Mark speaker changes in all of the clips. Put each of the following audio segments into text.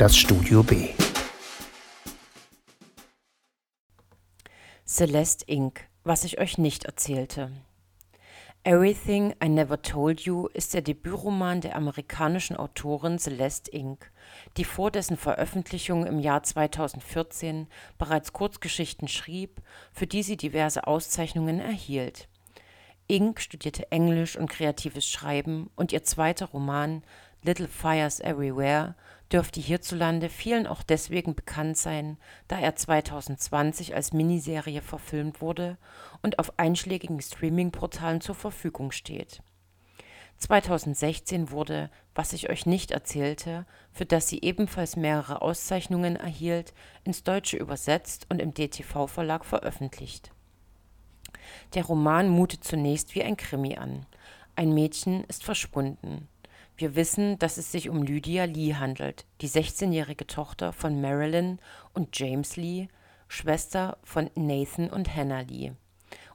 Speaker 1: das Studio B.
Speaker 2: Celeste Inc., was ich euch nicht erzählte. Everything I Never Told You ist der Debütroman der amerikanischen Autorin Celeste Inc., die vor dessen Veröffentlichung im Jahr 2014 bereits Kurzgeschichten schrieb, für die sie diverse Auszeichnungen erhielt. Inc. studierte Englisch und kreatives Schreiben und ihr zweiter Roman Little Fires Everywhere dürfte hierzulande vielen auch deswegen bekannt sein, da er 2020 als Miniserie verfilmt wurde und auf einschlägigen Streaming-Portalen zur Verfügung steht. 2016 wurde Was ich euch nicht erzählte, für das sie ebenfalls mehrere Auszeichnungen erhielt, ins Deutsche übersetzt und im DTV-Verlag veröffentlicht. Der Roman mutet zunächst wie ein Krimi an. Ein Mädchen ist verschwunden. Wir wissen, dass es sich um Lydia Lee handelt, die 16-jährige Tochter von Marilyn und James Lee, Schwester von Nathan und Hannah Lee.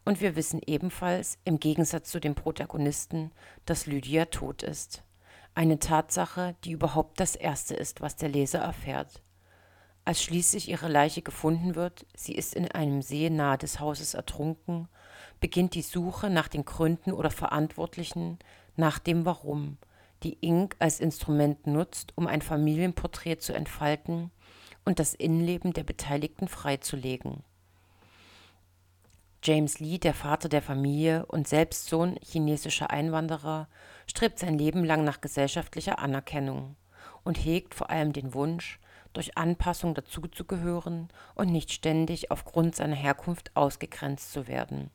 Speaker 2: Und wir wissen ebenfalls, im Gegensatz zu den Protagonisten, dass Lydia tot ist. Eine Tatsache, die überhaupt das Erste ist, was der Leser erfährt. Als schließlich ihre Leiche gefunden wird, sie ist in einem See nahe des Hauses ertrunken, beginnt die Suche nach den Gründen oder Verantwortlichen, nach dem Warum, die Ink als Instrument nutzt, um ein Familienporträt zu entfalten und das Innenleben der Beteiligten freizulegen. James Lee, der Vater der Familie und selbst Sohn chinesischer Einwanderer, strebt sein Leben lang nach gesellschaftlicher Anerkennung und hegt vor allem den Wunsch, durch Anpassung dazuzugehören und nicht ständig aufgrund seiner Herkunft ausgegrenzt zu werden.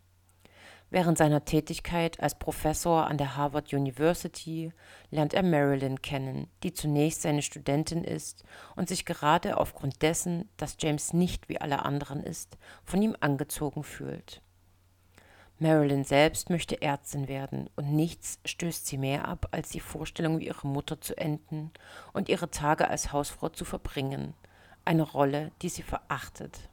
Speaker 2: Während seiner Tätigkeit als Professor an der Harvard University lernt er Marilyn kennen, die zunächst seine Studentin ist und sich gerade aufgrund dessen, dass James nicht wie alle anderen ist, von ihm angezogen fühlt. Marilyn selbst möchte Ärztin werden und nichts stößt sie mehr ab, als die Vorstellung, wie ihre Mutter zu enden und ihre Tage als Hausfrau zu verbringen, eine Rolle, die sie verachtet.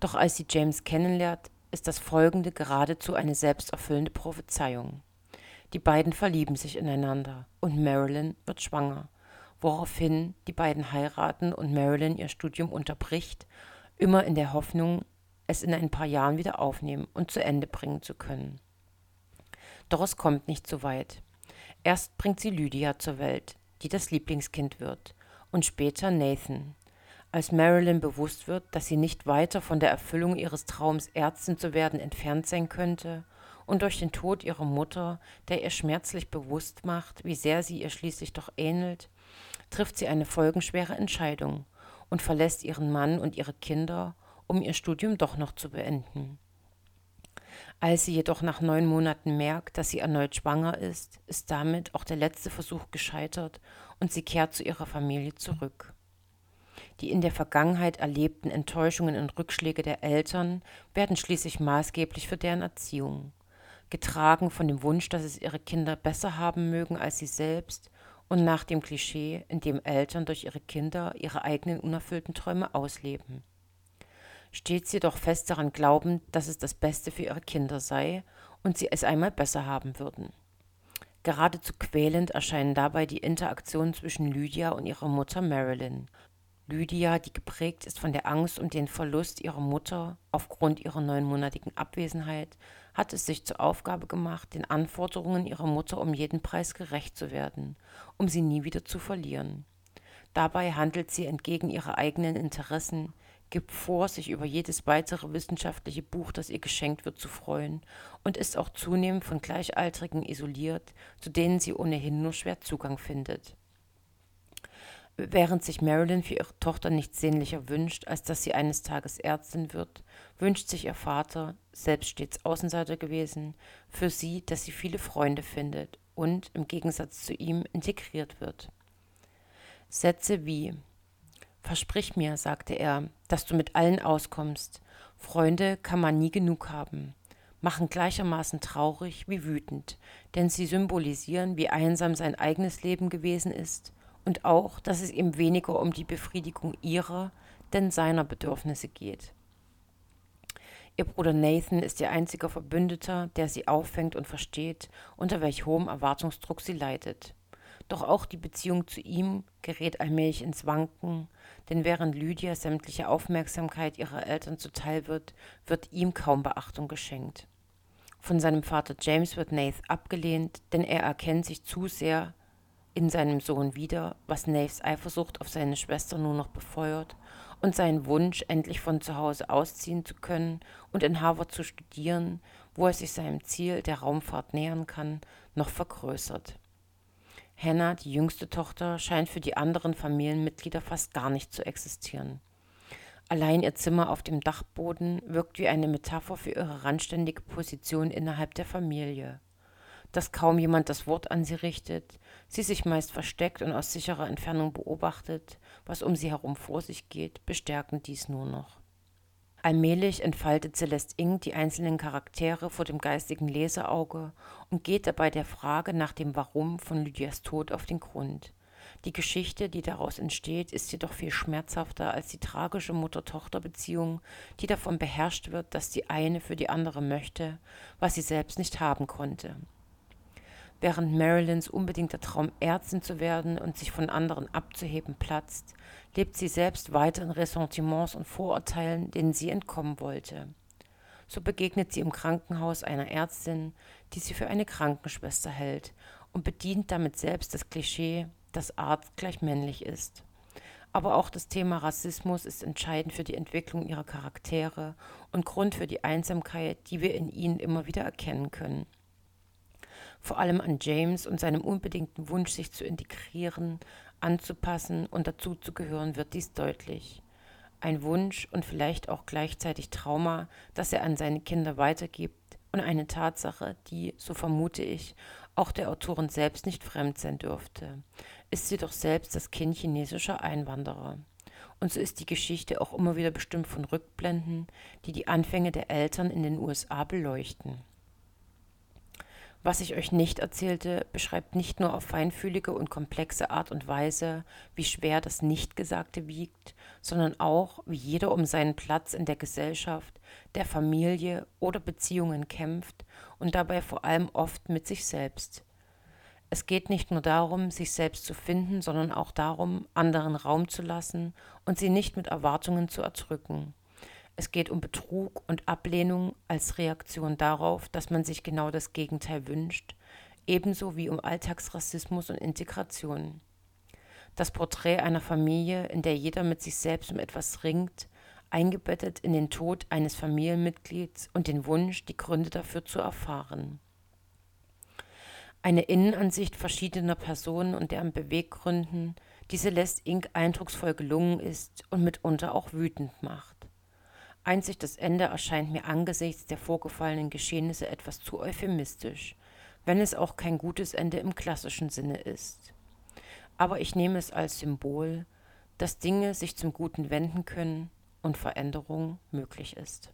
Speaker 2: Doch als sie James kennenlernt, ist das Folgende geradezu eine selbsterfüllende Prophezeiung. Die beiden verlieben sich ineinander und Marilyn wird schwanger, woraufhin die beiden heiraten und Marilyn ihr Studium unterbricht, immer in der Hoffnung, es in ein paar Jahren wieder aufnehmen und zu Ende bringen zu können. Doch es kommt nicht so weit. Erst bringt sie Lydia zur Welt, die das Lieblingskind wird, und später Nathan, als Marilyn bewusst wird, dass sie nicht weiter von der Erfüllung ihres Traums, Ärztin zu werden, entfernt sein könnte, und durch den Tod ihrer Mutter, der ihr schmerzlich bewusst macht, wie sehr sie ihr schließlich doch ähnelt, trifft sie eine folgenschwere Entscheidung und verlässt ihren Mann und ihre Kinder, um ihr Studium doch noch zu beenden. Als sie jedoch nach neun Monaten merkt, dass sie erneut schwanger ist, ist damit auch der letzte Versuch gescheitert und sie kehrt zu ihrer Familie zurück. Die in der Vergangenheit erlebten Enttäuschungen und Rückschläge der Eltern werden schließlich maßgeblich für deren Erziehung. Getragen von dem Wunsch, dass es ihre Kinder besser haben mögen als sie selbst und nach dem Klischee, in dem Eltern durch ihre Kinder ihre eigenen unerfüllten Träume ausleben. Stets jedoch fest daran glauben, dass es das Beste für ihre Kinder sei und sie es einmal besser haben würden. Geradezu quälend erscheinen dabei die Interaktionen zwischen Lydia und ihrer Mutter Marilyn, Lydia, die geprägt ist von der Angst um den Verlust ihrer Mutter aufgrund ihrer neunmonatigen Abwesenheit, hat es sich zur Aufgabe gemacht, den Anforderungen ihrer Mutter um jeden Preis gerecht zu werden, um sie nie wieder zu verlieren. Dabei handelt sie entgegen ihrer eigenen Interessen, gibt vor, sich über jedes weitere wissenschaftliche Buch, das ihr geschenkt wird, zu freuen und ist auch zunehmend von Gleichaltrigen isoliert, zu denen sie ohnehin nur schwer Zugang findet. Während sich Marilyn für ihre Tochter nichts sehnlicher wünscht, als dass sie eines Tages Ärztin wird, wünscht sich ihr Vater, selbst stets Außenseiter gewesen, für sie, dass sie viele Freunde findet und im Gegensatz zu ihm integriert wird. Sätze wie Versprich mir, sagte er, dass du mit allen auskommst. Freunde kann man nie genug haben, machen gleichermaßen traurig wie wütend, denn sie symbolisieren, wie einsam sein eigenes Leben gewesen ist und auch, dass es ihm weniger um die Befriedigung ihrer, denn seiner Bedürfnisse geht. Ihr Bruder Nathan ist ihr einziger Verbündeter, der sie auffängt und versteht, unter welch hohem Erwartungsdruck sie leidet. Doch auch die Beziehung zu ihm gerät allmählich ins Wanken, denn während Lydia sämtliche Aufmerksamkeit ihrer Eltern zuteil wird, wird ihm kaum Beachtung geschenkt. Von seinem Vater James wird Nath abgelehnt, denn er erkennt sich zu sehr in seinem Sohn wieder, was Naths Eifersucht auf seine Schwester nur noch befeuert und seinen Wunsch, endlich von zu Hause ausziehen zu können und in Harvard zu studieren, wo er sich seinem Ziel der Raumfahrt nähern kann, noch vergrößert. Hannah, die jüngste Tochter, scheint für die anderen Familienmitglieder fast gar nicht zu existieren. Allein ihr Zimmer auf dem Dachboden wirkt wie eine Metapher für ihre randständige Position innerhalb der Familie. Dass kaum jemand das Wort an sie richtet, sie sich meist versteckt und aus sicherer Entfernung beobachtet, was um sie herum vor sich geht, bestärken dies nur noch. Allmählich entfaltet Celeste Ing die einzelnen Charaktere vor dem geistigen Leseauge und geht dabei der Frage nach dem Warum von Lydias Tod auf den Grund. Die Geschichte, die daraus entsteht, ist jedoch viel schmerzhafter als die tragische Mutter-Tochter-Beziehung, die davon beherrscht wird, dass die eine für die andere möchte, was sie selbst nicht haben konnte. Während Marilyns unbedingter Traum, Ärztin zu werden und sich von anderen abzuheben, platzt, lebt sie selbst weiter in Ressentiments und Vorurteilen, denen sie entkommen wollte. So begegnet sie im Krankenhaus einer Ärztin, die sie für eine Krankenschwester hält und bedient damit selbst das Klischee, dass Arzt gleich männlich ist. Aber auch das Thema Rassismus ist entscheidend für die Entwicklung ihrer Charaktere und Grund für die Einsamkeit, die wir in ihnen immer wieder erkennen können. Vor allem an James und seinem unbedingten Wunsch, sich zu integrieren, anzupassen und dazuzugehören, wird dies deutlich. Ein Wunsch und vielleicht auch gleichzeitig Trauma, das er an seine Kinder weitergibt und eine Tatsache, die, so vermute ich, auch der Autorin selbst nicht fremd sein dürfte, ist sie doch selbst das Kind chinesischer Einwanderer. Und so ist die Geschichte auch immer wieder bestimmt von Rückblenden, die die Anfänge der Eltern in den USA beleuchten. Was ich euch nicht erzählte, beschreibt nicht nur auf feinfühlige und komplexe Art und Weise, wie schwer das Nichtgesagte wiegt, sondern auch, wie jeder um seinen Platz in der Gesellschaft, der Familie oder Beziehungen kämpft und dabei vor allem oft mit sich selbst. Es geht nicht nur darum, sich selbst zu finden, sondern auch darum, anderen Raum zu lassen und sie nicht mit Erwartungen zu erdrücken. Es geht um Betrug und Ablehnung als Reaktion darauf, dass man sich genau das Gegenteil wünscht, ebenso wie um Alltagsrassismus und Integration. Das Porträt einer Familie, in der jeder mit sich selbst um etwas ringt, eingebettet in den Tod eines Familienmitglieds und den Wunsch, die Gründe dafür zu erfahren. Eine Innenansicht verschiedener Personen und deren Beweggründen, die Celeste Inc. eindrucksvoll gelungen ist und mitunter auch wütend macht. Einzig das Ende erscheint mir angesichts der vorgefallenen Geschehnisse etwas zu euphemistisch, wenn es auch kein gutes Ende im klassischen Sinne ist. Aber ich nehme es als Symbol, dass Dinge sich zum Guten wenden können und Veränderung möglich ist.